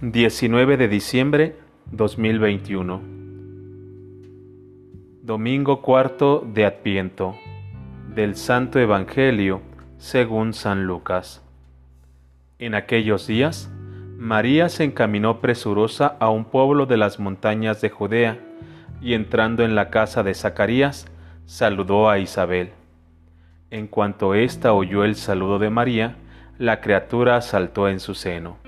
19 de diciembre 2021 Domingo cuarto de Adviento del Santo Evangelio según San Lucas En aquellos días, María se encaminó presurosa a un pueblo de las montañas de Judea, y entrando en la casa de Zacarías, saludó a Isabel. En cuanto ésta oyó el saludo de María, la criatura saltó en su seno.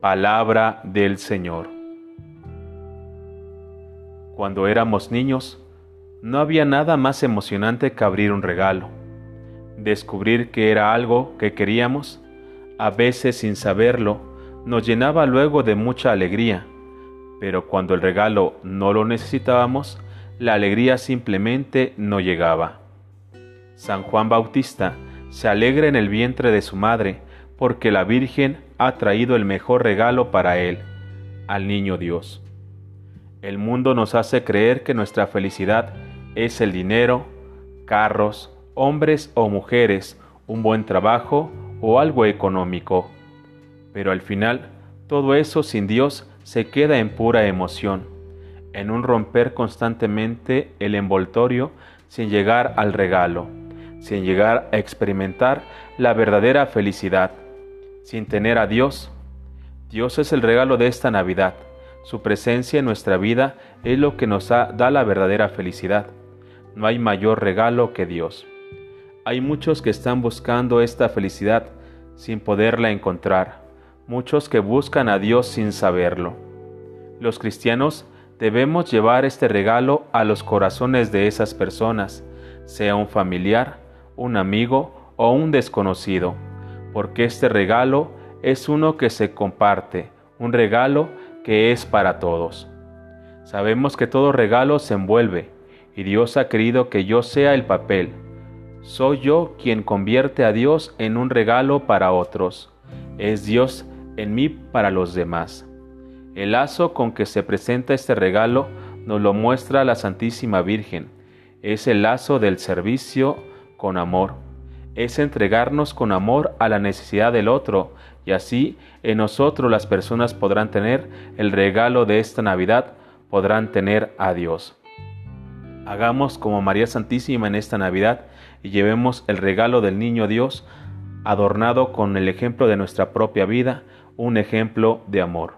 Palabra del Señor. Cuando éramos niños, no había nada más emocionante que abrir un regalo. Descubrir que era algo que queríamos, a veces sin saberlo, nos llenaba luego de mucha alegría, pero cuando el regalo no lo necesitábamos, la alegría simplemente no llegaba. San Juan Bautista se alegra en el vientre de su madre, porque la Virgen ha traído el mejor regalo para él, al niño Dios. El mundo nos hace creer que nuestra felicidad es el dinero, carros, hombres o mujeres, un buen trabajo o algo económico. Pero al final, todo eso sin Dios se queda en pura emoción, en un romper constantemente el envoltorio sin llegar al regalo, sin llegar a experimentar la verdadera felicidad sin tener a Dios. Dios es el regalo de esta Navidad. Su presencia en nuestra vida es lo que nos da la verdadera felicidad. No hay mayor regalo que Dios. Hay muchos que están buscando esta felicidad sin poderla encontrar, muchos que buscan a Dios sin saberlo. Los cristianos debemos llevar este regalo a los corazones de esas personas, sea un familiar, un amigo o un desconocido porque este regalo es uno que se comparte, un regalo que es para todos. Sabemos que todo regalo se envuelve, y Dios ha querido que yo sea el papel. Soy yo quien convierte a Dios en un regalo para otros. Es Dios en mí para los demás. El lazo con que se presenta este regalo nos lo muestra la Santísima Virgen. Es el lazo del servicio con amor es entregarnos con amor a la necesidad del otro, y así en nosotros las personas podrán tener el regalo de esta Navidad, podrán tener a Dios. Hagamos como María Santísima en esta Navidad y llevemos el regalo del Niño Dios adornado con el ejemplo de nuestra propia vida, un ejemplo de amor.